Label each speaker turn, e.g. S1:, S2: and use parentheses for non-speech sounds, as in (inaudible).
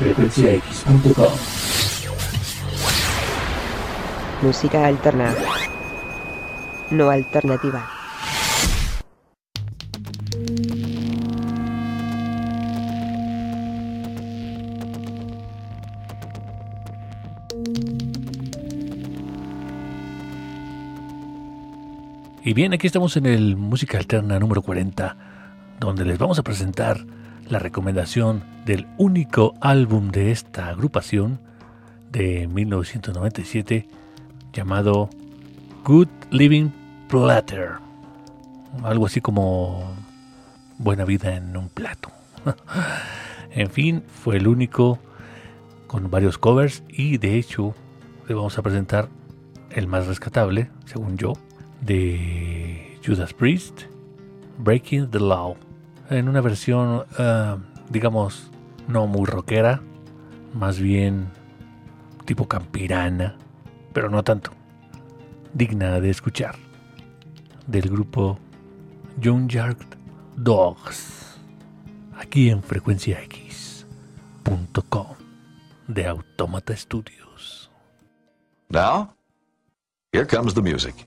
S1: frecuenciax.com.
S2: Música alterna. No alternativa.
S3: Y bien, aquí estamos en el Música Alterna número 40, donde les vamos a presentar la recomendación del único álbum de esta agrupación de 1997 llamado Good Living Platter. Algo así como Buena vida en un plato. (laughs) en fin, fue el único con varios covers y de hecho le vamos a presentar el más rescatable, según yo, de Judas Priest, Breaking the Law, en una versión, uh, digamos, no muy rockera, más bien tipo campirana, pero no tanto, digna de escuchar, del grupo Junkyard Dogs, aquí en frecuenciax.com de Automata Studios.
S4: Now, here comes the music.